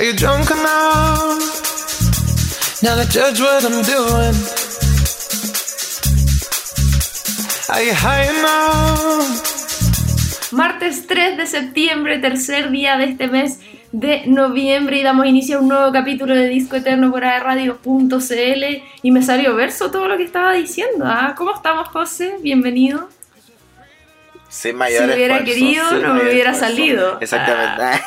Are you drunk enough now to judge what I'm doing? Are you high enough? Martes 3 de septiembre, tercer día de este mes de noviembre y damos inicio a un nuevo capítulo de Disco Eterno por Radio.cl y me salió verso todo lo que estaba diciendo. ¿ah? ¿Cómo estamos, José? Bienvenido. Sin mayor Si hubiera esfuerzo, querido, no me hubiera esfuerzo. salido. Exactamente.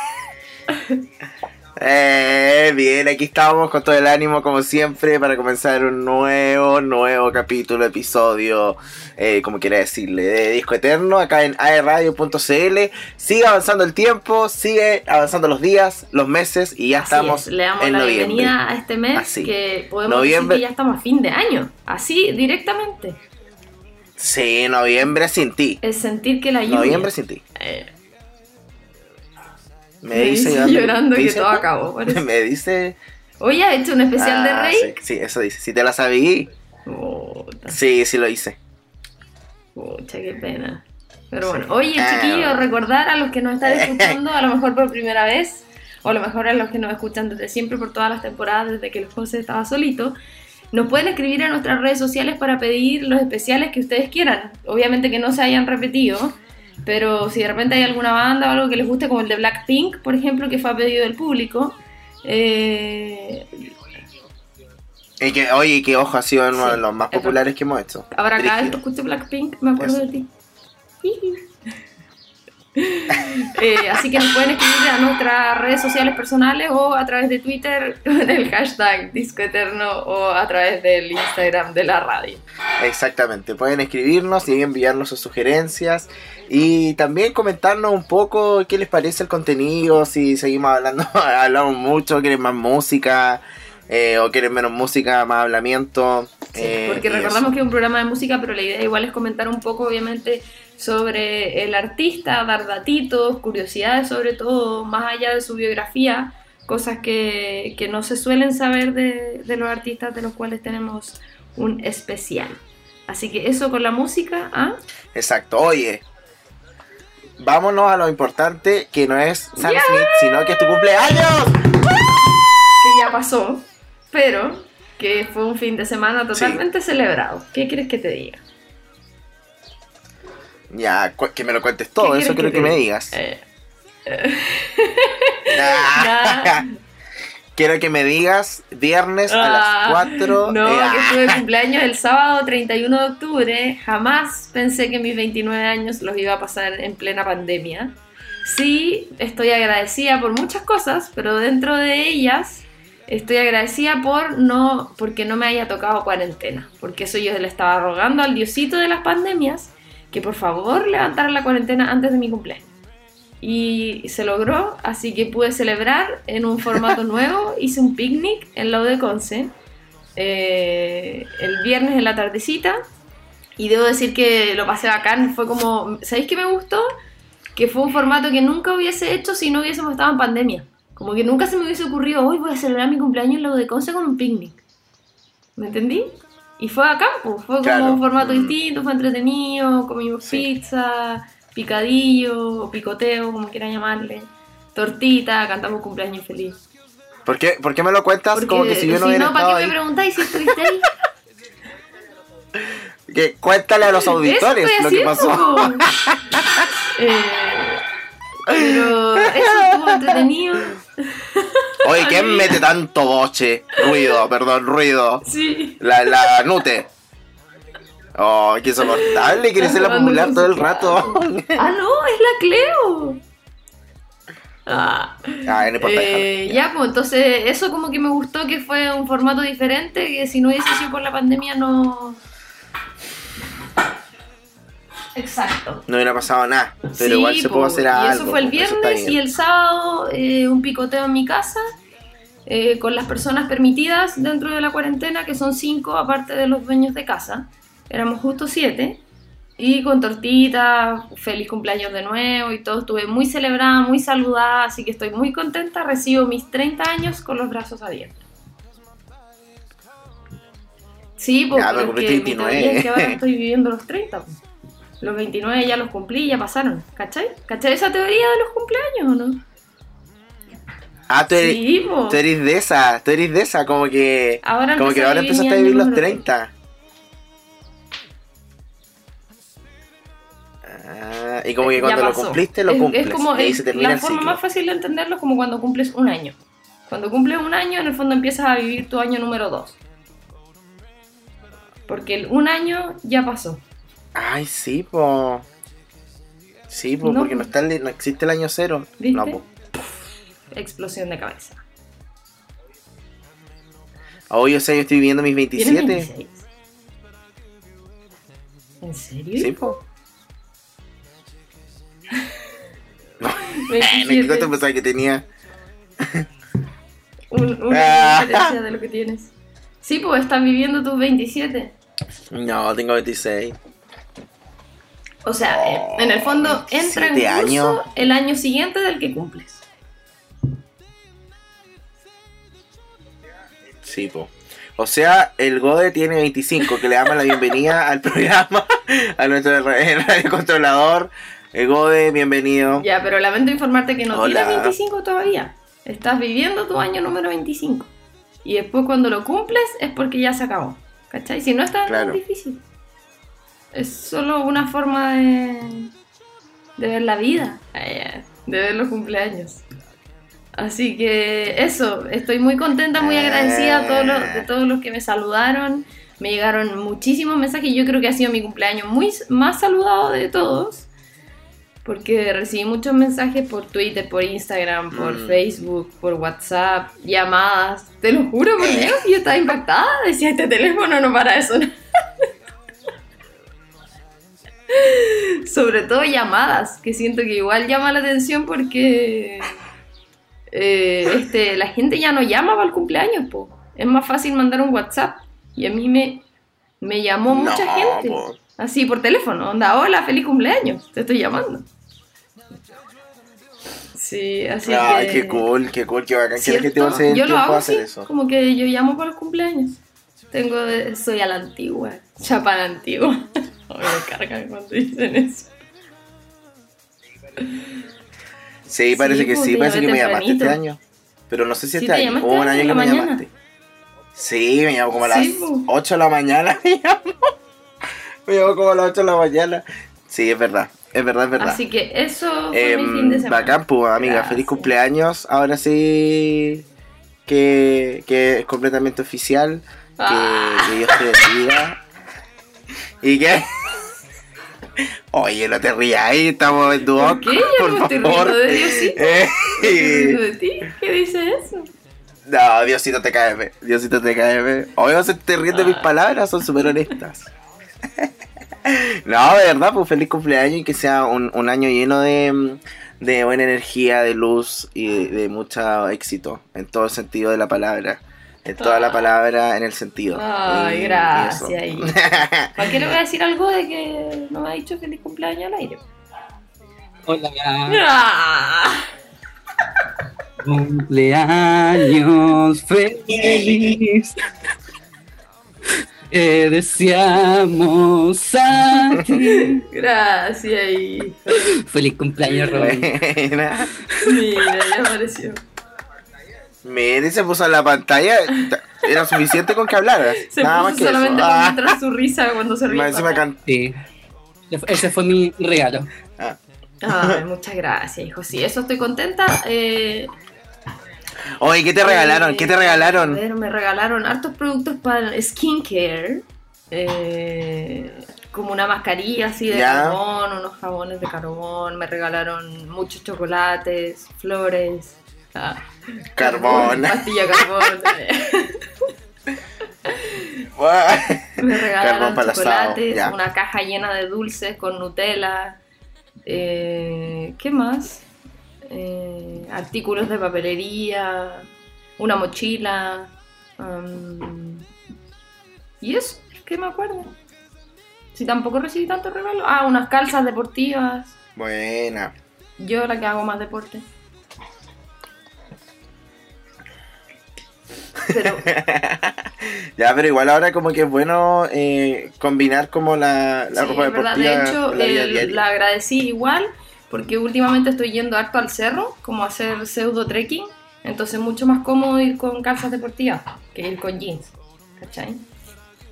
Eh, bien, aquí estamos con todo el ánimo como siempre para comenzar un nuevo, nuevo capítulo, episodio, eh, como quiera decirle, de Disco Eterno, acá en aerradio.cl. Sigue avanzando el tiempo, sigue avanzando los días, los meses y ya Así estamos es, Le damos en la noviembre. bienvenida a este mes Así. que podemos Noviembre. decir que ya estamos a fin de año. Así, directamente. Sí, noviembre sin ti. Es sentir que la lluvia... Noviembre sin ti. Eh, Me, Me dice dice llorando ¿te que todo acabó. Me dice. Oye, ¿ha hecho un especial de Ah, Rey? Sí, sí, eso dice. Si te la sabí. Puta, Sí, sí lo hice. pucha, qué pena. Pero bueno, Sí. oye, Ah, chiquillos, recordar a los que nos están escuchando, a lo mejor por primera vez, o a lo mejor a los que nos escuchan desde siempre, por todas las temporadas, desde que el José estaba solito, nos pueden escribir a nuestras redes sociales para pedir los especiales que ustedes quieran. Obviamente que no se hayan repetido, pero si de repente hay alguna banda o algo que les guste, como el de Blackpink, por ejemplo, que fue a pedido del público, eh, Y que, oye, que ojo, ha sido uno Sí, de los más es populares que hemos hecho. Ahora cada vez que escuche Blackpink me acuerdo Eso. de ti. Eh, así que nos pueden escribir a nuestras redes sociales personales o a través de Twitter en el hashtag Disco Eterno o a través del Instagram de la radio. Exactamente. Pueden escribirnos y enviarnos sus sugerencias. Y también comentarnos un poco qué les parece el contenido. Si seguimos hablando, hablamos mucho, quieren más música. eh, o quieren menos música, más hablamiento. Sí, eh, porque recordamos eso. que es un programa de música, pero la idea igual es comentar un poco, obviamente, sobre el artista, dar datitos, curiosidades sobre todo, más allá de su biografía, cosas que, que no se suelen saber de, de los artistas de los cuales tenemos un especial. Así que eso con la música, ¿ah? Exacto, oye. Vámonos a lo importante que no es Sam ¡Ya! Smith, sino que es tu cumpleaños. que ya pasó, pero que fue un fin de semana totalmente celebrado. ¿Qué quieres que te diga? Ya, que me lo cuentes todo, ¿Qué eso quiero que, te me diga? digas. Eh, Ah, nada. quiero que me digas viernes a Ah, las 4. No, que estuve de cumpleaños el sábado 31 de octubre. Jamás pensé que mis 29 años los iba a pasar en plena pandemia. Sí, estoy agradecida por muchas cosas, pero dentro de ellas estoy agradecida por no, porque no me haya tocado cuarentena. Porque eso yo le estaba rogando al diosito de las pandemias que por favor levantara la cuarentena antes de mi cumpleaños. Y se logró, así que pude celebrar en un formato nuevo. Hice un picnic en la de Conce eh, el viernes en la tardecita. Y debo decir que lo pasé bacán. Fue como, ¿sabéis qué me gustó? Que fue un formato que nunca hubiese hecho si no hubiésemos estado en pandemia. Como que nunca se me hubiese ocurrido, hoy voy a celebrar mi cumpleaños en la de Conce con un picnic. ¿Me entendí? Y fue acá, pues, fue como Claro. un formato Mm. distinto, fue entretenido, comimos Sí. pizza, picadillo, o picoteo, como quieran llamarle, tortita, cantamos cumpleaños feliz. ¿Por qué, por qué me lo cuentas Porque como que si yo no hubiera ¿para estado qué ahí? me preguntáis si estuviste ahí? Que cuéntale a los auditores lo que pasó. Eh, pero eso estuvo entretenido. Oye, ¿quién mete tanto boche? Ruido, perdón, ruido. Sí. La, la Nute. Oh, qué insoportable, quiere ser la Acabando popular todo el rato. Ah, no, es la Cleo. Ah. Ah, no importa, Eh, déjalo. ya, pues entonces eso como que me gustó que fue un formato diferente, que si no hubiese sido por la pandemia no... Exacto. No hubiera pasado nada, pero Sí, igual se po, pudo hacer y algo. eso fue el viernes y el sábado eh, un picoteo en mi casa eh, con las personas permitidas dentro de la cuarentena, que son cinco aparte de los dueños de casa. Éramos justo siete. Y con tortita, feliz cumpleaños de nuevo y todo. Estuve muy celebrada, muy saludada, así que estoy muy contenta. Recibo mis 30 años con los brazos abiertos. Sí, Ya, porque mi es que 29. ahora estoy viviendo los 30. po. Los 29 ya los cumplí, ya pasaron. ¿Cachai? ¿Cachai esa teoría de los cumpleaños o no? Ah, tú eres, Sí, tú eres de esa, tú eres de esa, como que. Ahora como que ahora empezaste a vivir los número 30. Ah, y como que cuando lo cumpliste, lo Es- cumples. Es como y ahí se termina la el forma ciclo. más fácil de entenderlo es como cuando cumples un año. Cuando cumples un año, en el fondo empiezas a vivir tu año número 2. Porque el un año ya pasó. Ay, sí, po. Sí, po, No, porque po. no, está el- no existe el año cero. ¿Viste? No, po. Explosión de cabeza. Hoy, o sea, yo estoy viviendo mis ¿Tienes 27. 26? ¿En serio? Sí, po. No, 27. ¿Cuánto pensaba que tenía? Un- una diferencia de lo que tienes. Sí, pues estás viviendo tus 27. No, tengo 26. O sea, eh, en el fondo entra en 27 curso años. el año siguiente del que cumples. Sí, po. O sea, el Gode tiene 25, que le damos la bienvenida al programa, a nuestro ra- radio controlador. El Gode, bienvenido. Ya, pero lamento informarte que no Hola. tienes 25 todavía. Estás viviendo tu año número 25. Y después cuando lo cumples es porque ya se acabó. ¿Cachai? Si no es tan difícil. Es solo una forma de, de ver la vida, eh, de ver los cumpleaños. Así que eso, estoy muy contenta, muy agradecida a todos los, de todos los que me saludaron. Me llegaron muchísimos mensajes. Yo creo que ha sido mi cumpleaños muy más saludado de todos. Porque recibí muchos mensajes por Twitter, por Instagram, por Mm. Facebook, por WhatsApp, llamadas. Te lo juro, por Dios, yo estaba impactada. Decía, este teléfono no para de sonar. Sobre todo llamadas, que siento que igual llama la atención porque eh, este, la gente ya no llama para el cumpleaños, po. Es más fácil mandar un WhatsApp. Y a mí me, me llamó mucha No, gente. po. Así por teléfono, onda, hola, feliz cumpleaños, te estoy llamando. Sí, así que... qué cool, qué cool, qué bacán que la gente va a hacer el Yo lo hago hacer eso. como que yo llamo para los cumpleaños. Tengo, soy a la antigua, chapa a la antigua. Me cargan cuando dicen eso. Sí, parece Sí, que pues, sí, parece que me llamaste este año. Pero no sé si este te año. Hubo un año que me mañana. llamaste. Sí, me llamó como a las Sí, pues. 8 de la mañana. Me llamó. Me llamó como a las 8 de la mañana. Sí, es verdad. Es verdad, es verdad. Así que eso fue mi Em, fin de semana. bacán, pues, amiga. Gracias. Feliz cumpleaños. Ahora sí que, que es completamente oficial. Que, Ah. que Dios te bendiga. ¿Y qué? Oye, no te rías ahí, estamos en Duoc. ¿Por qué? Yo no estoy riendo de Diosito. Eh, ¿Qué dice de ti? ¿Qué dice eso? no, Diosito te cae, Diosito te cae. Obvio se te ríen de mis Ah. palabras, son súper honestas. no, de verdad, pues feliz cumpleaños y que sea un, un año lleno de, de buena energía, de luz y de, de mucho éxito en todo el sentido de la palabra. En toda la Ah. palabra en el sentido. Ay, Y- y gracias. ahí. ¿Para qué le voy a decir algo de que no me ha dicho feliz cumpleaños al aire? Hola, Ah. cumpleaños feliz. Eh, deseamos a ti. Gracias. Feliz cumpleaños. Buena. Mira, ya apareció. Mire, se puso en la pantalla. Era suficiente con que hablaras. Se Nada puso más que solamente eso. para Ah, su risa cuando se ríe. encima. Ese fue mi regalo. ah. Ay, muchas gracias, hijo. Sí, eso estoy contenta. Eh, Oye, ¿qué te regalaron? ¿Qué te A regalaron? ver, me regalaron hartos productos para skincare. Eh, como una mascarilla así de Ya. carbón, unos jabones de carbón. Me regalaron muchos chocolates, flores. Ah, Carbón. Pastilla carbón. Me regalaron Carbón chocolates, una caja llena de dulces con Nutella. eh, ¿Qué más? Eh, artículos de papelería, una mochila. am, y eso, ¿qué me acuerdo? Si tampoco recibí tanto regalo. Ah, unas calzas deportivas. Buena. Yo la que hago más deporte. Pero Ya, pero igual ahora como que es bueno eh, combinar como la, la Sí, ropa es verdad. deportiva De hecho, con la vida el- diaria. la agradecí igual porque últimamente estoy yendo harto al cerro, como a hacer pseudo trekking. Entonces es mucho más cómodo ir con calzas deportivas que ir con jeans. ¿Cachai?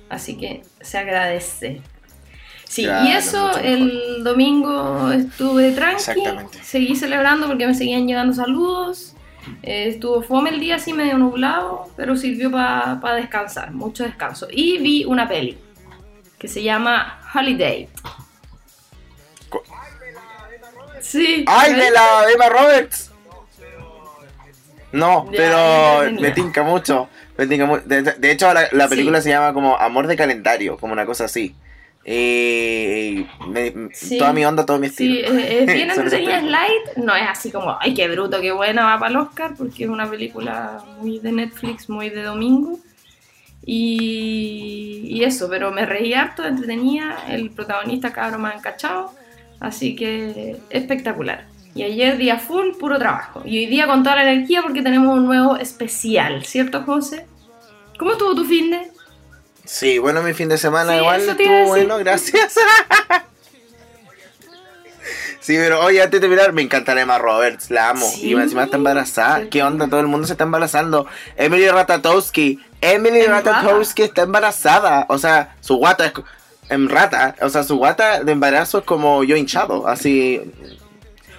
Así que se agradece. Sí, Claro, y eso el domingo estuve tranqui, seguí celebrando porque me seguían llegando saludos. Eh, estuvo fome el día así medio nublado, pero sirvió para descansar, mucho descanso. Y vi una peli que se llama Holiday. Sí. ¡Ay, de la Emma Roberts! No, Ya, pero me tinca mucho. Me tinca mu- De, de hecho, la, la película Sí. se llama como Amor de Calendario, como una cosa así. Me- Sí. toda mi onda, todo mi Sí, estilo. es, es bien Son esas entretenida, es light. No es así como, ay, qué bruto, qué buena, va para el Oscar, porque es una película muy de Netflix, muy de domingo. Y, y eso, pero me reí harto, entretenía. El protagonista, cabrón, más encachado. Así que espectacular. Y ayer día full, puro trabajo. Y hoy día con toda la energía porque tenemos un nuevo especial, ¿cierto, José? ¿Cómo estuvo tu fin de? Sí, bueno, mi fin de semana Sí, igual estuvo bueno, gracias. Sí, pero oye, antes de mirar, me encanta Emma Roberts, la amo. Sí, y encima está embarazada. ¿Qué onda? Todo el mundo se está embarazando. Emily Ratatowski. Emily Ratatowski está embarazada. O sea, su guata es en rata. O sea, su guata de embarazo es como yo hinchado. Así.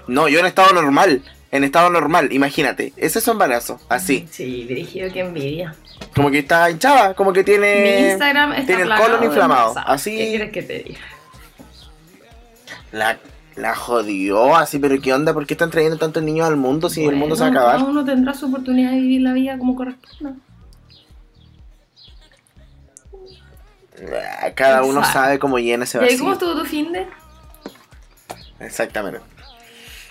No, yo en estado normal. En estado normal, imagínate. Ese es su embarazo. Así. Sí, dirigido, qué envidia. Como que está hinchada. Como que Mi tiene. Instagram está tiene el colon inflamado, así- ¿Qué quieres que te diga? La, la jodió así, pero ¿qué onda? ¿Por qué están trayendo tantos niños al mundo si el mundo se va a acabar? Cada uno tendrá su oportunidad de vivir la vida como corresponda. Ah, Cada uno sabe cómo llena ese ¿Y vacío. cómo estuvo tu fin de? Exactamente.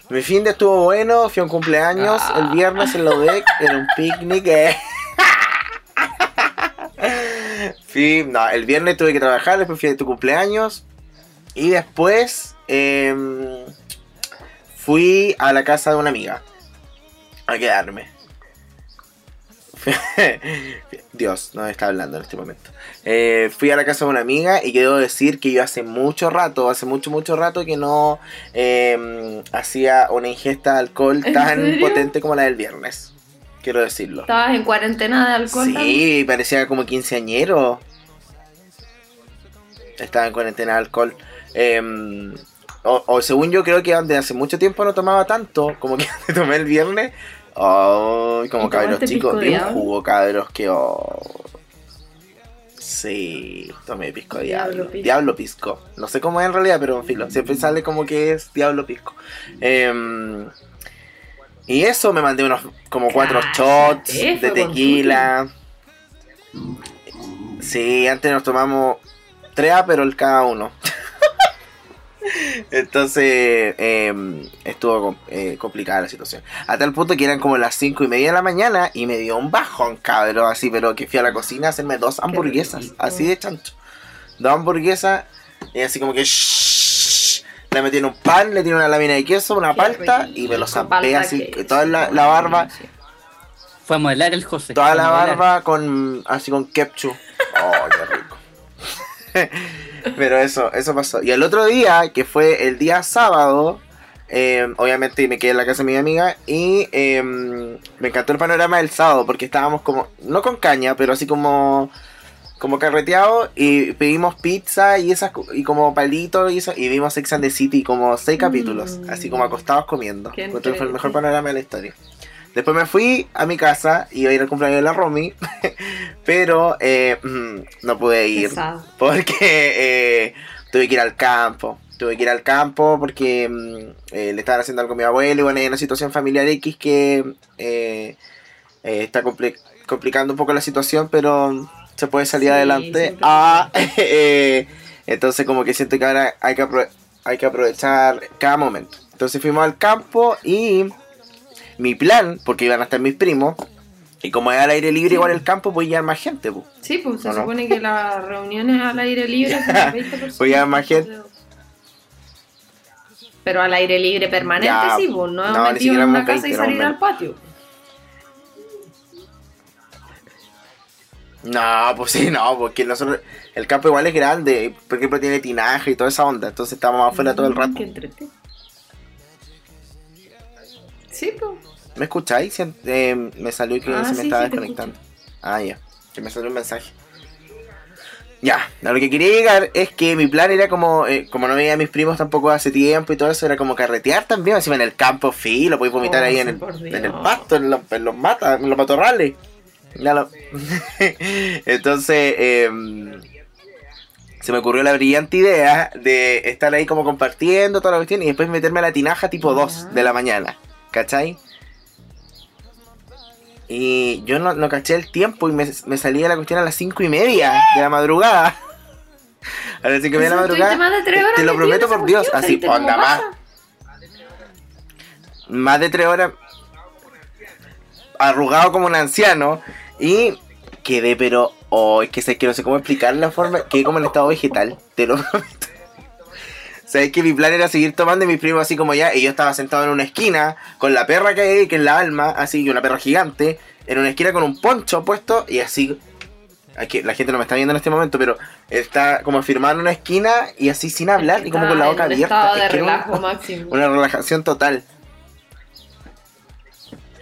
Mi fin de estuvo bueno, fui a un cumpleaños Ah. el viernes en Lodec, en un picnic. eh. Fui- no, el viernes tuve que trabajar, después fui a tu cumpleaños. Y después em, fui a la casa de una amiga a quedarme. Dios, no me está hablando en este momento. Eh, fui a la casa de una amiga y quiero decir que yo hace mucho rato, hace mucho, mucho rato que no eh, hacía una ingesta de alcohol ¿En tan potente como la del viernes. Quiero decirlo. ¿Estabas en cuarentena de alcohol? también? Sí, parecía como quinceañero. Estaba en cuarentena de alcohol. Eh, o, o según yo creo que de hace mucho tiempo no tomaba tanto, como que tomé el viernes. Ay, como ¿Y cabros chicos, diablo? jugo cabros que oh. Sí, tomé pisco Diablo diablo. pisco. Diablo pisco. No sé cómo es en realidad, pero filo, siempre sale como que es diablo pisco. Em, y eso me mandé unos como cuatro shots de tequila. Sí, antes nos tomamos tres pero el cada uno. Entonces em, estuvo eh, complicada la situación. A tal punto que eran como las cinco y media de la mañana y me dio un bajón, cabrón, así, pero que fui a la cocina a hacerme dos hamburguesas, así de chancho. Dos hamburguesas y así como que le metí en un pan, le tiré una lámina de queso, una Qué palta rico, y me lo zampé así, toda la, la barba. Fue a modelar el José. toda la barba con así con ketchup. Oh, qué rico. Pero eso, eso pasó. Y el otro día, que fue el día sábado, eh, obviamente me quedé en la casa de mi amiga y eh, me encantó el panorama del sábado porque estábamos como, no con caña, pero así como como carreteado y pedimos pizza y esas y como palitos y eso y vimos Sex and the City como seis capítulos, Mm. así como acostados comiendo. Que fue el mejor panorama de la historia. Después me fui a mi casa y iba a ir al cumpleaños de la Romy, pero eh, mm, no pude ir Pesado. porque eh, tuve que ir al campo. Tuve que ir al campo porque mm, eh, le estaban haciendo algo a mi abuelo y bueno, hay una situación familiar X que está compli- complicando un poco la situación, pero se puede salir Sí, adelante. siempre Ah, eh, entonces como que siento que ahora hay que, hay que aprovechar cada momento. Entonces fuimos al campo y mi plan, porque iban a estar mis primos, y como es al aire libre Sí. igual el campo, pues ya más gente. Pues. Sí, pues se supone que las reuniones al aire libre son de 20 personas. Voy a más gente. Pero al aire libre permanente Ya, sí, pues no, no, ni metido siquiera en una casa 20, y salir al 20. patio. No, pues sí, no, porque nosotros, el campo igual es grande, por ejemplo tiene tinaje y toda esa onda, entonces estábamos afuera todo el rato. Mm, Qué entrete. Sí, pues. ¿Me escucháis? Eh, me salió que Ah, se me sí, estaba sí, desconectando. Ah, ya. Que me salió un mensaje. Ya, a lo que quería llegar es que mi plan era como, eh, como no veía a mis primos tampoco hace tiempo y todo eso, era como carretear también, encima en el campo filo, podéis vomitar Oh, ahí en el, en el pasto, en los, en los matas, en los matorrales. Entonces, em, se me ocurrió la brillante idea de estar ahí como compartiendo toda la cuestión y después meterme a la tinaja tipo 2 Ya. de la mañana. ¿Cachai? Y yo no, no caché el tiempo y me, me salía la cuestión a las 5 y media de la madrugada. A las 5 y media de la madrugada. más de tres horas Te lo prometo por Dios. Así, onda más. Más de 3 horas. Arrugado como un anciano. Y quedé, pero. Oh, es que sé que no sé cómo explicar la forma. Quedé como en estado vegetal. Te lo prometo. Sabes que mi plan era seguir tomando y mis primos así como ya. Y yo estaba sentado en una esquina con la perra que hay que es la alma, así, y una perra gigante. En una esquina con un poncho puesto y así. Aquí, la gente no me está viendo en este momento, pero está como firmado en una esquina y así sin hablar y como con la boca abierta. estado de Es que una- relajo máximo. una relajación total.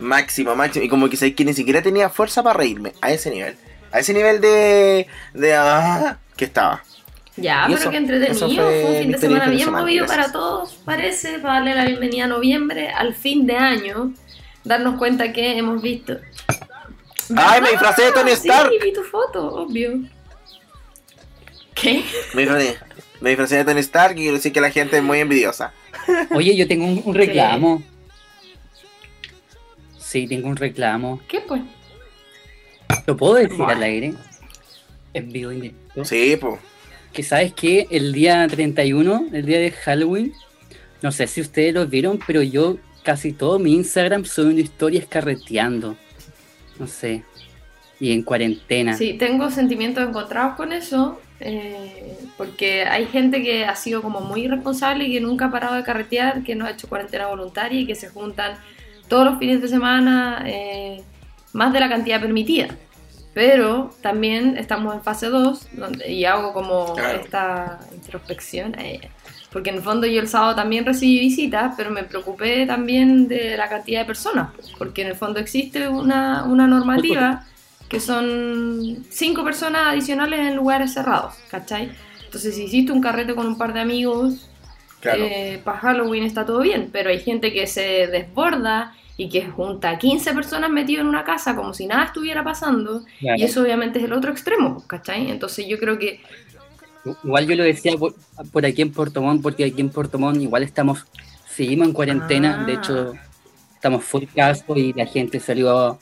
Máximo, máximo. Y como que sabéis que ni siquiera tenía fuerza para reírme. A ese nivel. A ese nivel de. de. ah, que estaba. Ya, Y pero eso- qué entretenido. Fue fue un fin de semana bien movido gracias. para todos, parece, para darle la bienvenida a noviembre, al fin de año. Darnos cuenta que hemos visto. ¡Ay, me disfracé de Tony Stark! Sí, vi tu foto, obvio. ¿Qué? Me disfracé, me disfracé de Tony Stark y quiero decir que la gente es muy envidiosa. Oye, yo tengo un, un reclamo. Sí, tengo un reclamo. ¿Qué pues? ¿Lo puedo decir Bueno. al aire? En vivo y directo. Sí, pues. Que sabes que el día 31, el día de Halloween, no sé si ustedes lo vieron, pero yo casi todo mi Instagram subiendo historias carreteando. No sé. Y en cuarentena. Sí, tengo sentimientos encontrados con eso, eh, porque hay gente que ha sido como muy irresponsable y que nunca ha parado de carretear, que no ha hecho cuarentena voluntaria y que se juntan todos los fines de semana eh, más de la cantidad permitida. Pero también estamos en fase 2 donde, y hago como Claro. esta introspección. eh, porque en el fondo yo el sábado también recibí visitas, pero me preocupé también de la cantidad de personas, porque en el fondo existe una, una normativa que son cinco personas adicionales en lugares cerrados, ¿cachai? Entonces si hiciste un carrete con un par de amigos, Claro. para Halloween está todo bien, pero hay gente que se desborda y que junta 15 personas metidas en una casa como si nada estuviera pasando, Claro. y eso obviamente es el otro extremo, ¿cachai? Entonces yo creo que Igual yo lo decía por, por aquí en Puerto Montt, porque aquí en Puerto Montt igual estamos, seguimos en cuarentena, Ah. de hecho estamos full caso y la gente salió a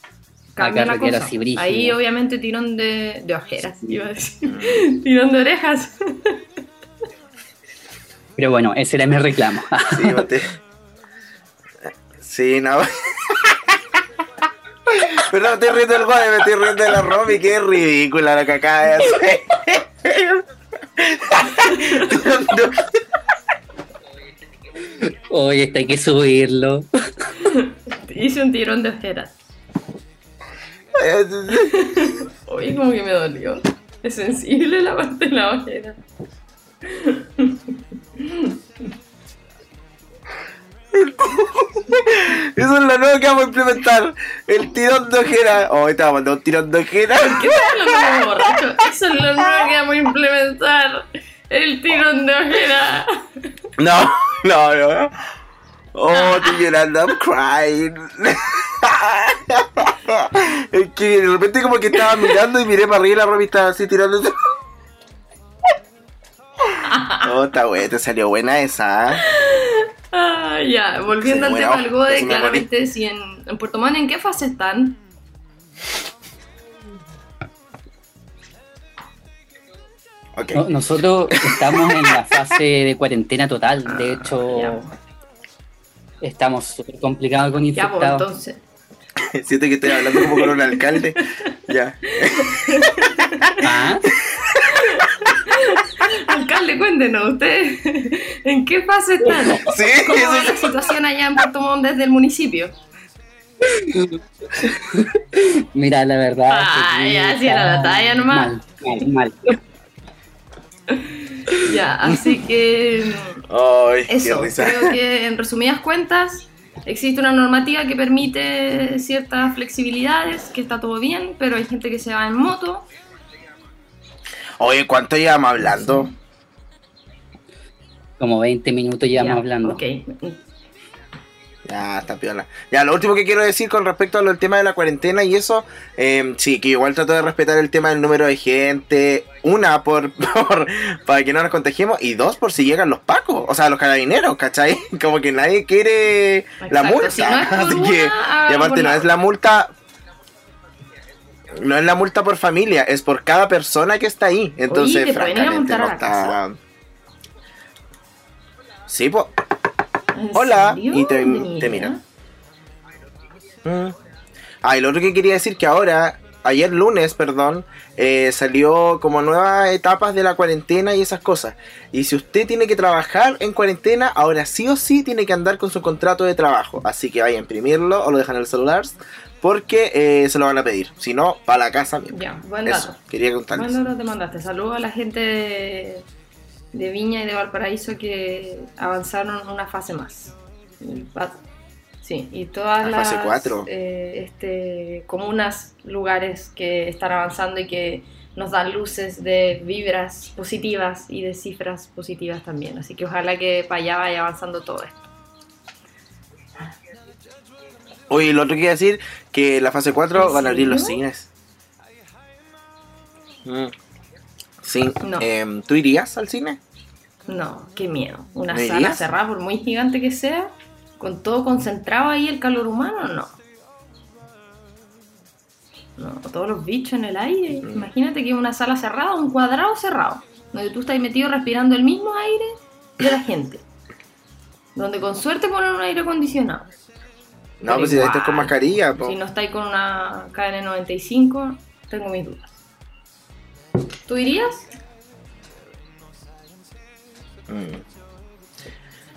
cambia la cosa. Ahí obviamente tirón de, de ojeras, iba a decir. tirón de orejas. Pero bueno, ese era mi reclamo. Sí. Sí, no. Pero no me estoy riendo del guay, me estoy riendo de la Romy, que es ridícula la que acaba de hacer. Oye, este hay que subirlo. Hice un tirón de ojeras. Oye, como que me dolió. Es sensible la parte de la ojera. Eso es lo nuevo que vamos a implementar. El tirón de ojera. Oh, te vamos a mandar un tirón de ojera. ¿Qué tal lo nuevo borracho? Eso es lo nuevo que vamos a implementar. El tirón de ojera. No, no, no. Oh, estoy llorando, I'm crying. es que de repente como que estaba mirando y miré para arriba y la Romy estaba así tirando. Oh, está buena, te salió buena esa. ¿eh? Ah, ya, volviendo al tema del GODE, claramente, si en, en Puerto Montt, ¿en qué fase están? No- nosotros estamos en la fase de cuarentena total. De hecho, ya. estamos súper complicados con Ya, pues infectados. entonces. Siento que estoy hablando como con un alcalde. Ya. Ah, Alcalde, cuéntenos, ¿ustedes en qué fase están? Sí, ¿Cómo va la situación allá en Puerto Montt desde el municipio? mira, la verdad. Ah, que ya, sí, era la está talla nomás. Mal, mal, mal. Ya, así que Ay, qué eso, risa. creo que en resumidas cuentas, existe una normativa que permite ciertas flexibilidades, que está todo bien, pero hay gente que se va en moto. Oye, ¿cuánto llevamos hablando? Como 20 minutos llevamos Ya, hablando. ok. Ya, está piola. Ya, lo último que quiero decir con respecto al tema de la cuarentena y eso, eh, sí, que igual trato de respetar el tema del número de gente. Una, por, por para que no nos contagiemos. Y dos, por si llegan los pacos, o sea, los carabineros, ¿cachai? Como que nadie quiere la multa. si no Así una, que, y aparte, no es la multa. No es la multa por familia, es por cada persona que está ahí. Entonces, te francamente, a no está. Sí, pues. ¿En Hola, y te- te idea. mira. Mm. Ah, y lo otro que quería decir que ahora, ayer lunes, perdón, eh, salió como nuevas etapas de la cuarentena y esas cosas. Y si usted tiene que trabajar en cuarentena, ahora sí o sí tiene que andar con su contrato de trabajo. Así que vaya a imprimirlo o lo dejan en el celular porque eh, se lo van a pedir. Si no, para la casa mismo. Ya, buen Eso, dato. quería contarles. Buen dato te mandaste. Saludos a la gente de, de Viña y de Valparaíso que avanzaron una fase más. Sí, y todas La las fase cuatro. eh, este, comunas, lugares que están avanzando y que nos dan luces de vibras positivas y de cifras positivas también. Así que ojalá que para allá vaya avanzando todo esto. Oye, lo otro que decir, que la fase 4 ¿En van a abrir los cines. Mm. Sí, No. em, ¿tú irías al cine? No, qué miedo. Una ¿No sala irías? cerrada, por muy gigante que sea, con todo concentrado ahí el calor humano, no. No, todos los bichos en el aire. Mm. Imagínate que una sala cerrada, un cuadrado cerrado, donde tú estás metido respirando el mismo aire de la gente. Donde con suerte ponen un aire acondicionado. No, Pero pues si estás con mascarilla, po. Si no estáis con una KN95, tengo mis dudas. ¿Tú irías? Mm.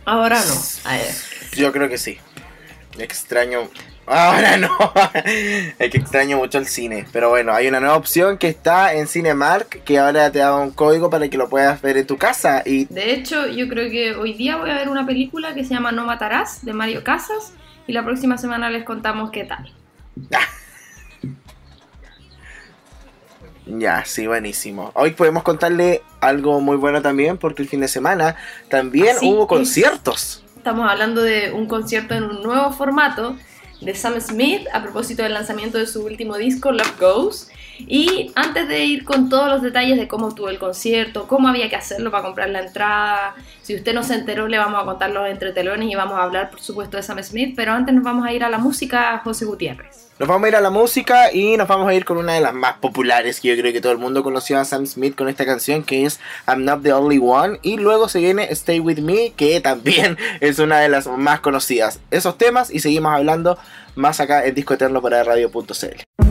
Ahora no. A ver. Yo creo que sí. Extraño. Ahora no. es que extraño mucho el cine. Pero bueno, hay una nueva opción que está en Cinemark que ahora te da un código para que lo puedas ver en tu casa. Y De hecho, yo creo que hoy día voy a ver una película que se llama No Matarás, de Mario Casas, y la próxima semana les contamos qué tal. Ya, sí, buenísimo. Hoy podemos contarle algo muy bueno también porque el fin de semana también Así hubo es. conciertos. Estamos hablando de un concierto en un nuevo formato de Sam Smith a propósito del lanzamiento de su último disco, Love Goes. Y antes de ir con todos los detalles de cómo estuvo el concierto, cómo había que hacerlo para comprar la entrada, si usted no se enteró, le vamos a contar los entretelones y vamos a hablar, por supuesto, de Sam Smith. Pero antes nos vamos a ir a la música, José Gutiérrez. Nos vamos a ir a la música y nos vamos a ir con una de las más populares que yo creo que todo el mundo conoció a Sam Smith con esta canción que es I'm Not the Only One y luego se viene Stay With Me que también es una de las más conocidas. Esos temas y seguimos hablando más acá en Disco Eterno para radio.cl.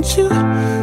want you.